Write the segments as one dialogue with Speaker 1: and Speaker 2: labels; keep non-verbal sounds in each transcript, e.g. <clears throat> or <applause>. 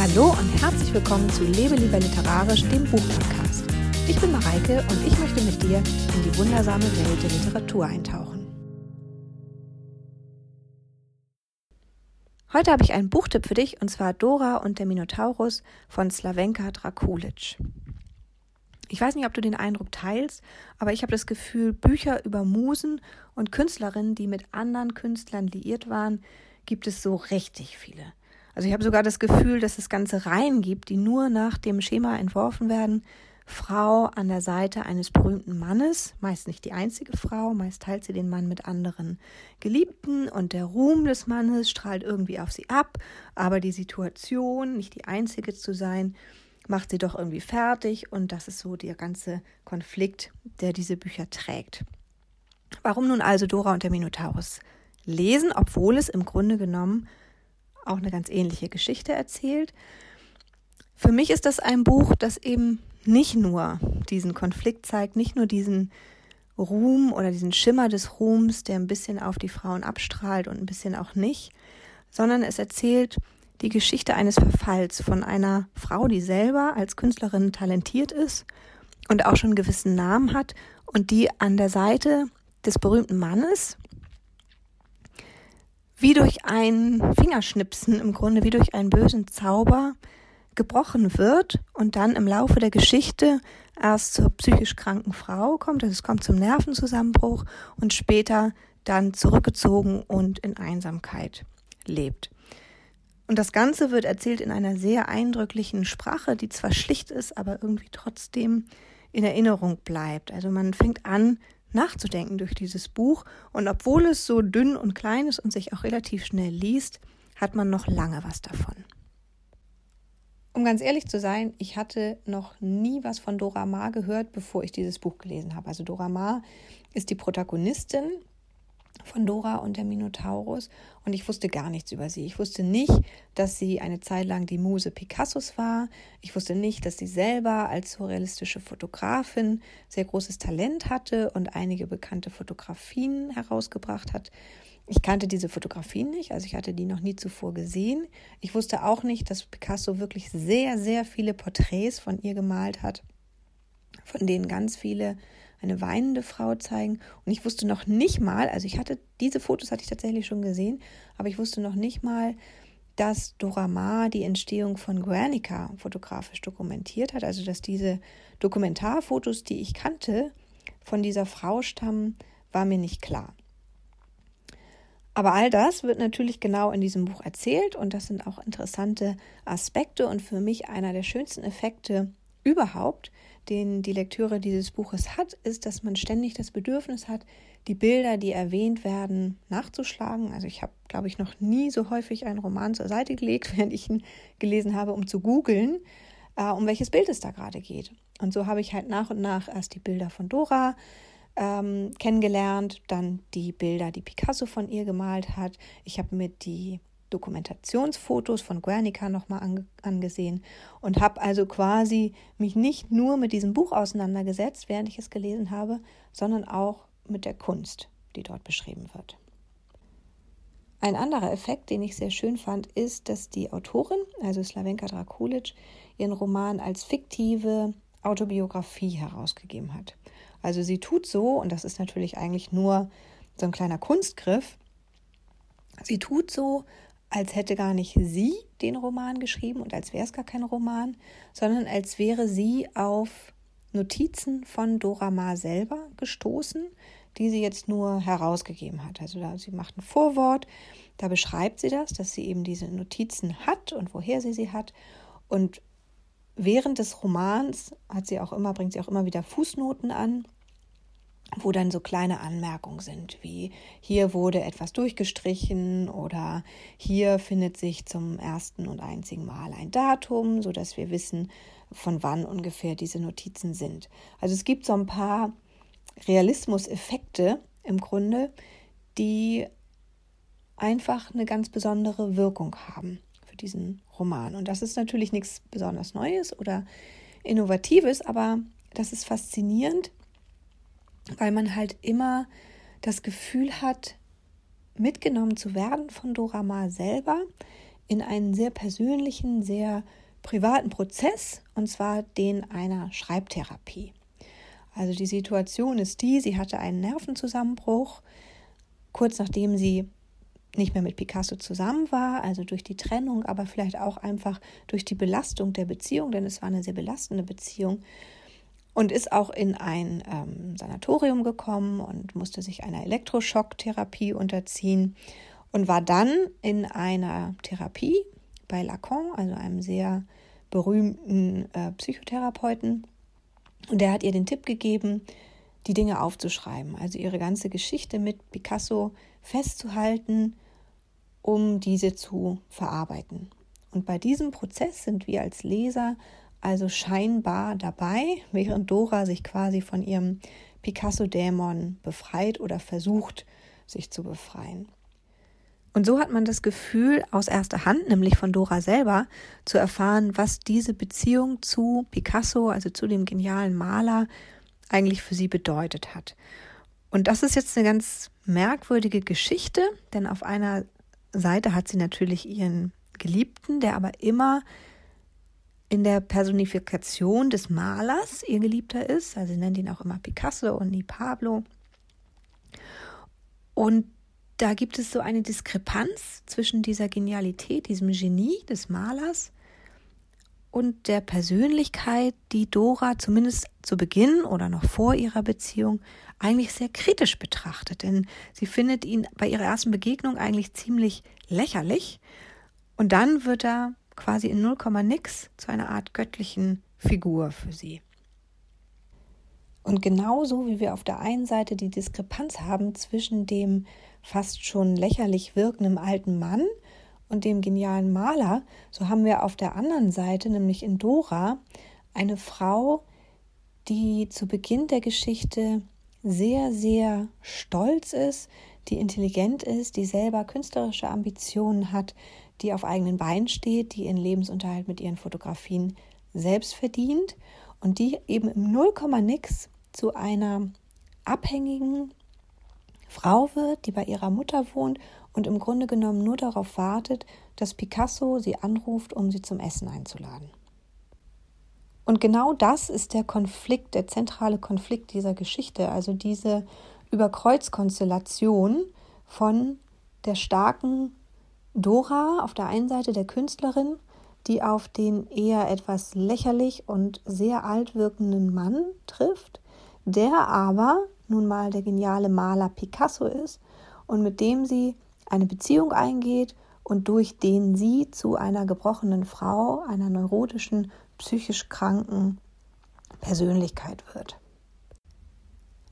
Speaker 1: Hallo und herzlich willkommen zu Lebe lieber literarisch, dem Buchpodcast. Ich bin Mareike und ich möchte mit dir in die wundersame Welt der Literatur eintauchen. Heute habe ich einen Buchtipp für dich und zwar Dora und der Minotaurus von Slavenka Drakulic. Ich weiß nicht, ob du den Eindruck teilst, aber ich habe das Gefühl, Bücher über Musen und Künstlerinnen, die mit anderen Künstlern liiert waren, gibt es so richtig viele. Also ich habe sogar das Gefühl, dass es ganze Reihen gibt, die nur nach dem Schema entworfen werden. Frau an der Seite eines berühmten Mannes, meist nicht die einzige Frau, meist teilt sie den Mann mit anderen Geliebten und der Ruhm des Mannes strahlt irgendwie auf sie ab, aber die Situation, nicht die einzige zu sein, macht sie doch irgendwie fertig und das ist so der ganze Konflikt, der diese Bücher trägt. Warum nun also Dora und der Minotaurus lesen, obwohl es im Grunde genommen auch eine ganz ähnliche Geschichte erzählt. Für mich ist das ein Buch, das eben nicht nur diesen Konflikt zeigt, nicht nur diesen Ruhm oder diesen Schimmer des Ruhms, der ein bisschen auf die Frauen abstrahlt und ein bisschen auch nicht, sondern es erzählt die Geschichte eines Verfalls von einer Frau, die selber als Künstlerin talentiert ist und auch schon einen gewissen Namen hat und die an der Seite des berühmten Mannes wie durch ein Fingerschnipsen im Grunde, wie durch einen bösen Zauber gebrochen wird und dann im Laufe der Geschichte erst zur psychisch kranken Frau kommt, also es kommt zum Nervenzusammenbruch und später dann zurückgezogen und in Einsamkeit lebt. Und das Ganze wird erzählt in einer sehr eindrücklichen Sprache, die zwar schlicht ist, aber irgendwie trotzdem in Erinnerung bleibt. Also man fängt an, nachzudenken durch dieses Buch. Und obwohl es so dünn und klein ist und sich auch relativ schnell liest, hat man noch lange was davon. Um ganz ehrlich zu sein, ich hatte noch nie was von Dora Maar gehört, bevor ich dieses Buch gelesen habe. Also Dora Maar ist die Protagonistin von Dora und der Minotaurus und ich wusste gar nichts über sie. Ich wusste nicht, dass sie eine Zeit lang die Muse Picassos war. Ich wusste nicht, dass sie selber als surrealistische Fotografin sehr großes Talent hatte und einige bekannte Fotografien herausgebracht hat. Ich kannte diese Fotografien nicht, also ich hatte die noch nie zuvor gesehen. Ich wusste auch nicht, dass Picasso wirklich sehr, sehr viele Porträts von ihr gemalt hat, von denen ganz viele eine weinende Frau zeigen. Und ich wusste noch nicht mal, also ich hatte, diese Fotos hatte ich tatsächlich schon gesehen, aber ich wusste noch nicht mal, dass Dora Maar die Entstehung von Guernica fotografisch dokumentiert hat. Also dass diese Dokumentarfotos, die ich kannte, von dieser Frau stammen, war mir nicht klar. Aber all das wird natürlich genau in diesem Buch erzählt und das sind auch interessante Aspekte und für mich einer der schönsten Effekte überhaupt, den die Lektüre dieses Buches hat, ist, dass man ständig das Bedürfnis hat, die Bilder, die erwähnt werden, nachzuschlagen. Also ich habe, glaube ich, noch nie so häufig einen Roman zur Seite gelegt, <laughs> während ich ihn gelesen habe, um zu googeln, äh, um welches Bild es da gerade geht. Und so habe ich halt nach und nach erst die Bilder von Dora ähm, kennengelernt, dann die Bilder, die Picasso von ihr gemalt hat. Ich habe mir die Dokumentationsfotos von Guernica nochmal ange angesehen und habe also quasi mich nicht nur mit diesem Buch auseinandergesetzt, während ich es gelesen habe, sondern auch mit der Kunst, die dort beschrieben wird. Ein anderer Effekt, den ich sehr schön fand, ist, dass die Autorin, also Slavenka Drakulic, ihren Roman als fiktive Autobiografie herausgegeben hat. Also sie tut so, und das ist natürlich eigentlich nur so ein kleiner Kunstgriff, sie tut so, als hätte gar nicht sie den Roman geschrieben und als wäre es gar kein Roman, sondern als wäre sie auf Notizen von Dora Maar selber gestoßen, die sie jetzt nur herausgegeben hat. Also da, sie macht ein Vorwort, da beschreibt sie das, dass sie eben diese Notizen hat und woher sie sie hat. Und während des Romans hat sie auch immer, bringt sie auch immer wieder Fußnoten an wo dann so kleine Anmerkungen sind, wie hier wurde etwas durchgestrichen oder hier findet sich zum ersten und einzigen Mal ein Datum, so dass wir wissen, von wann ungefähr diese Notizen sind. Also es gibt so ein paar Realismuseffekte im Grunde, die einfach eine ganz besondere Wirkung haben für diesen Roman. Und das ist natürlich nichts besonders Neues oder Innovatives, aber das ist faszinierend, weil man halt immer das Gefühl hat, mitgenommen zu werden von Dora Maar selber in einen sehr persönlichen, sehr privaten Prozess, und zwar den einer Schreibtherapie. Also die Situation ist die, sie hatte einen Nervenzusammenbruch, kurz nachdem sie nicht mehr mit Picasso zusammen war, also durch die Trennung, aber vielleicht auch einfach durch die Belastung der Beziehung, denn es war eine sehr belastende Beziehung. Und ist auch in ein ähm, Sanatorium gekommen und musste sich einer Elektroschocktherapie unterziehen und war dann in einer Therapie bei Lacan, also einem sehr berühmten äh, Psychotherapeuten. Und der hat ihr den Tipp gegeben, die Dinge aufzuschreiben, also ihre ganze Geschichte mit Picasso festzuhalten, um diese zu verarbeiten. Und bei diesem Prozess sind wir als Leser also scheinbar dabei, während Dora sich quasi von ihrem Picasso-Dämon befreit oder versucht, sich zu befreien. Und so hat man das Gefühl, aus erster Hand, nämlich von Dora selber, zu erfahren, was diese Beziehung zu Picasso, also zu dem genialen Maler, eigentlich für sie bedeutet hat. Und das ist jetzt eine ganz merkwürdige Geschichte, denn auf einer Seite hat sie natürlich ihren Geliebten, der aber immer in der Personifikation des Malers ihr Geliebter ist. Also sie nennt ihn auch immer Picasso und nie Pablo. Und da gibt es so eine Diskrepanz zwischen dieser Genialität, diesem Genie des Malers und der Persönlichkeit, die Dora zumindest zu Beginn oder noch vor ihrer Beziehung eigentlich sehr kritisch betrachtet. Denn sie findet ihn bei ihrer ersten Begegnung eigentlich ziemlich lächerlich. Und dann wird er quasi in 0, nix zu einer Art göttlichen Figur für sie. Und genauso wie wir auf der einen Seite die Diskrepanz haben zwischen dem fast schon lächerlich wirkenden alten Mann und dem genialen Maler, so haben wir auf der anderen Seite, nämlich in Dora, eine Frau, die zu Beginn der Geschichte sehr, sehr stolz ist, die intelligent ist, die selber künstlerische Ambitionen hat, die auf eigenen Beinen steht, die ihren Lebensunterhalt mit ihren Fotografien selbst verdient und die eben im Nullkomma-Nix zu einer abhängigen Frau wird, die bei ihrer Mutter wohnt und im Grunde genommen nur darauf wartet, dass Picasso sie anruft, um sie zum Essen einzuladen. Und genau das ist der Konflikt, der zentrale Konflikt dieser Geschichte, also diese Überkreuzkonstellation von der starken Dora auf der einen Seite der Künstlerin, die auf den eher etwas lächerlich und sehr alt wirkenden Mann trifft, der aber nun mal der geniale Maler Picasso ist und mit dem sie eine Beziehung eingeht und durch den sie zu einer gebrochenen Frau, einer neurotischen, psychisch kranken Persönlichkeit wird.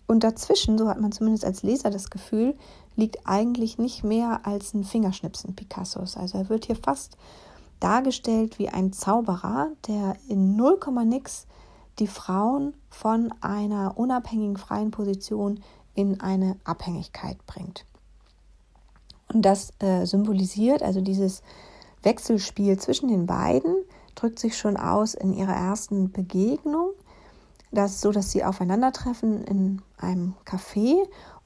Speaker 1: Und dazwischen, so hat man zumindest als Leser das Gefühl, liegt eigentlich nicht mehr als ein Fingerschnipsen Picassos. Also er wird hier fast dargestellt wie ein Zauberer, der in 0, nix die Frauen von einer unabhängigen freien Position in eine Abhängigkeit bringt. Und das äh, symbolisiert, also dieses Wechselspiel zwischen den beiden, drückt sich schon aus in ihrer ersten Begegnung. Das ist so, dass sie aufeinandertreffen in einem Café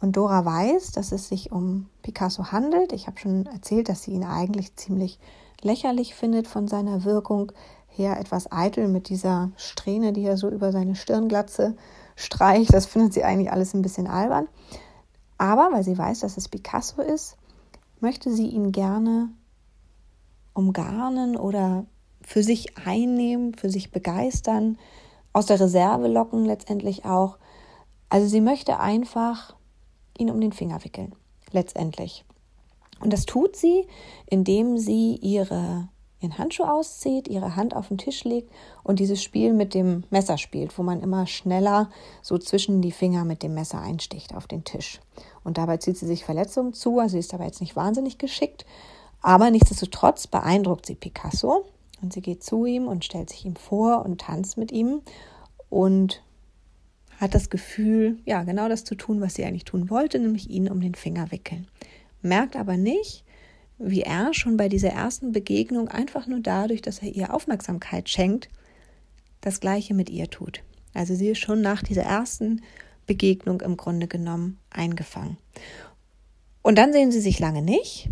Speaker 1: und Dora weiß, dass es sich um Picasso handelt. Ich habe schon erzählt, dass sie ihn eigentlich ziemlich lächerlich findet von seiner Wirkung her, etwas eitel mit dieser Strähne, die er so über seine Stirnglatze streicht. Das findet sie eigentlich alles ein bisschen albern. Aber weil sie weiß, dass es Picasso ist, möchte sie ihn gerne umgarnen oder für sich einnehmen, für sich begeistern aus der Reserve locken letztendlich auch. Also sie möchte einfach ihn um den Finger wickeln, letztendlich. Und das tut sie, indem sie ihre, ihren Handschuh auszieht, ihre Hand auf den Tisch legt und dieses Spiel mit dem Messer spielt, wo man immer schneller so zwischen die Finger mit dem Messer einsticht auf den Tisch. Und dabei zieht sie sich Verletzungen zu, also sie ist aber jetzt nicht wahnsinnig geschickt, aber nichtsdestotrotz beeindruckt sie Picasso und sie geht zu ihm und stellt sich ihm vor und tanzt mit ihm und hat das Gefühl, ja, genau das zu tun, was sie eigentlich tun wollte, nämlich ihn um den Finger wickeln. Merkt aber nicht, wie er schon bei dieser ersten Begegnung einfach nur dadurch, dass er ihr Aufmerksamkeit schenkt, das Gleiche mit ihr tut. Also sie ist schon nach dieser ersten Begegnung im Grunde genommen eingefangen. Und dann sehen sie sich lange nicht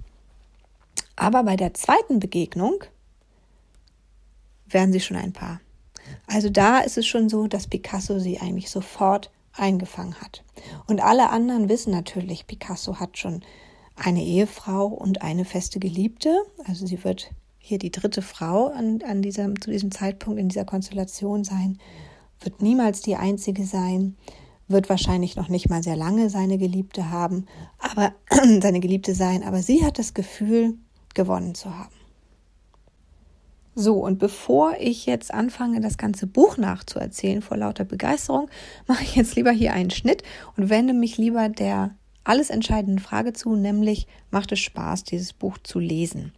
Speaker 1: Aber bei der zweiten Begegnung werden sie schon ein Paar. Also da ist es schon so, dass Picasso sie eigentlich sofort eingefangen hat. Und alle anderen wissen natürlich, Picasso hat schon eine Ehefrau und eine feste Geliebte. Also sie wird hier die dritte Frau an, an diesem, zu diesem Zeitpunkt in dieser Konstellation sein, wird niemals die einzige sein, wird wahrscheinlich noch nicht mal sehr lange seine Geliebte haben, aber <clears throat> seine Geliebte sein, aber sie hat das Gefühl, gewonnen zu haben. So, und bevor ich jetzt anfange, das ganze Buch nachzuerzählen vor lauter Begeisterung, <laughs> mache ich jetzt lieber hier einen Schnitt und wende mich lieber der alles entscheidenden Frage zu, nämlich macht es Spaß, dieses Buch zu lesen?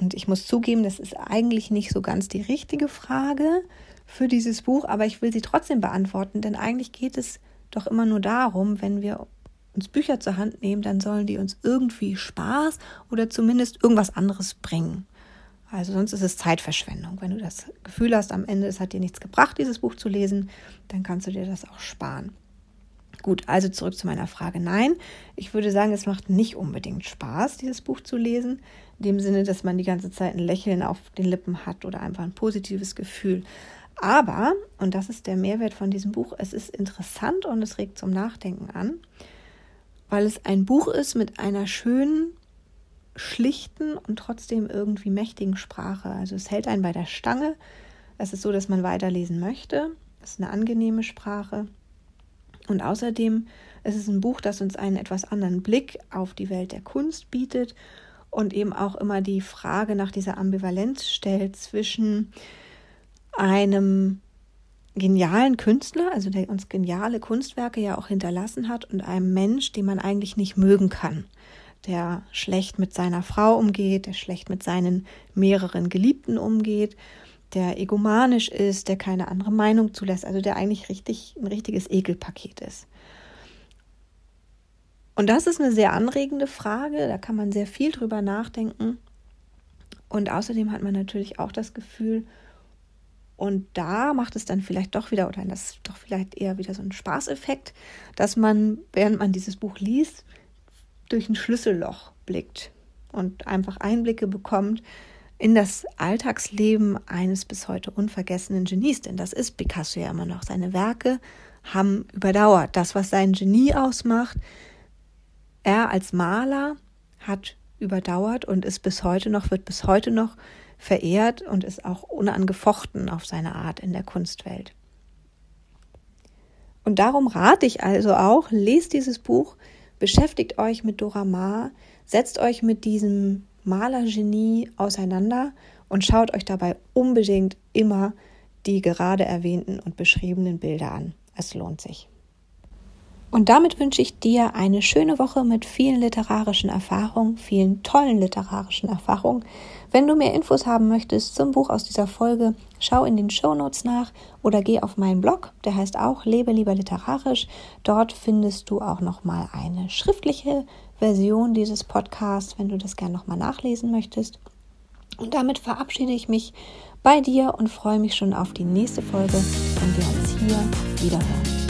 Speaker 1: Und ich muss zugeben, das ist eigentlich nicht so ganz die richtige Frage für dieses Buch, aber ich will sie trotzdem beantworten, denn eigentlich geht es doch immer nur darum, wenn wir uns Bücher zur Hand nehmen, dann sollen die uns irgendwie Spaß oder zumindest irgendwas anderes bringen. Also sonst ist es Zeitverschwendung. Wenn du das Gefühl hast, am Ende es hat dir nichts gebracht, dieses Buch zu lesen, dann kannst du dir das auch sparen. Gut, also zurück zu meiner Frage. Nein, ich würde sagen, es macht nicht unbedingt Spaß, dieses Buch zu lesen. In dem Sinne, dass man die ganze Zeit ein Lächeln auf den Lippen hat oder einfach ein positives Gefühl. Aber, und das ist der Mehrwert von diesem Buch, es ist interessant und es regt zum Nachdenken an, weil es ein Buch ist mit einer schönen, schlichten und trotzdem irgendwie mächtigen Sprache. Also es hält einen bei der Stange. Es ist so, dass man weiterlesen möchte. Es ist eine angenehme Sprache. Und außerdem ist es ein Buch, das uns einen etwas anderen Blick auf die Welt der Kunst bietet und eben auch immer die Frage nach dieser Ambivalenz stellt zwischen einem genialen Künstler, also der uns geniale Kunstwerke ja auch hinterlassen hat, und einem Mensch, den man eigentlich nicht mögen kann der schlecht mit seiner Frau umgeht, der schlecht mit seinen mehreren Geliebten umgeht, der egomanisch ist, der keine andere Meinung zulässt, also der eigentlich richtig ein richtiges Ekelpaket ist. Und das ist eine sehr anregende Frage, da kann man sehr viel drüber nachdenken. Und außerdem hat man natürlich auch das Gefühl, und da macht es dann vielleicht doch wieder, oder das ist doch vielleicht eher wieder so ein Spaßeffekt, dass man, während man dieses Buch liest, durch ein Schlüsselloch blickt und einfach Einblicke bekommt in das Alltagsleben eines bis heute unvergessenen Genies. Denn das ist Picasso ja immer noch. Seine Werke haben überdauert. Das, was sein Genie ausmacht, er als Maler hat überdauert und ist bis heute noch, wird bis heute noch verehrt und ist auch unangefochten auf seine Art in der Kunstwelt. Und darum rate ich also auch, lest dieses Buch, Beschäftigt euch mit Dora Maar, setzt euch mit diesem Malergenie auseinander und schaut euch dabei unbedingt immer die gerade erwähnten und beschriebenen Bilder an. Es lohnt sich. Und damit wünsche ich dir eine schöne Woche mit vielen literarischen Erfahrungen, vielen tollen literarischen Erfahrungen. Wenn du mehr Infos haben möchtest zum Buch aus dieser Folge, schau in den Show Notes nach oder geh auf meinen Blog, der heißt auch Lebe lieber literarisch. Dort findest du auch noch mal eine schriftliche Version dieses Podcasts, wenn du das gerne noch mal nachlesen möchtest. Und damit verabschiede ich mich bei dir und freue mich schon auf die nächste Folge, wenn wir uns hier wiederhören.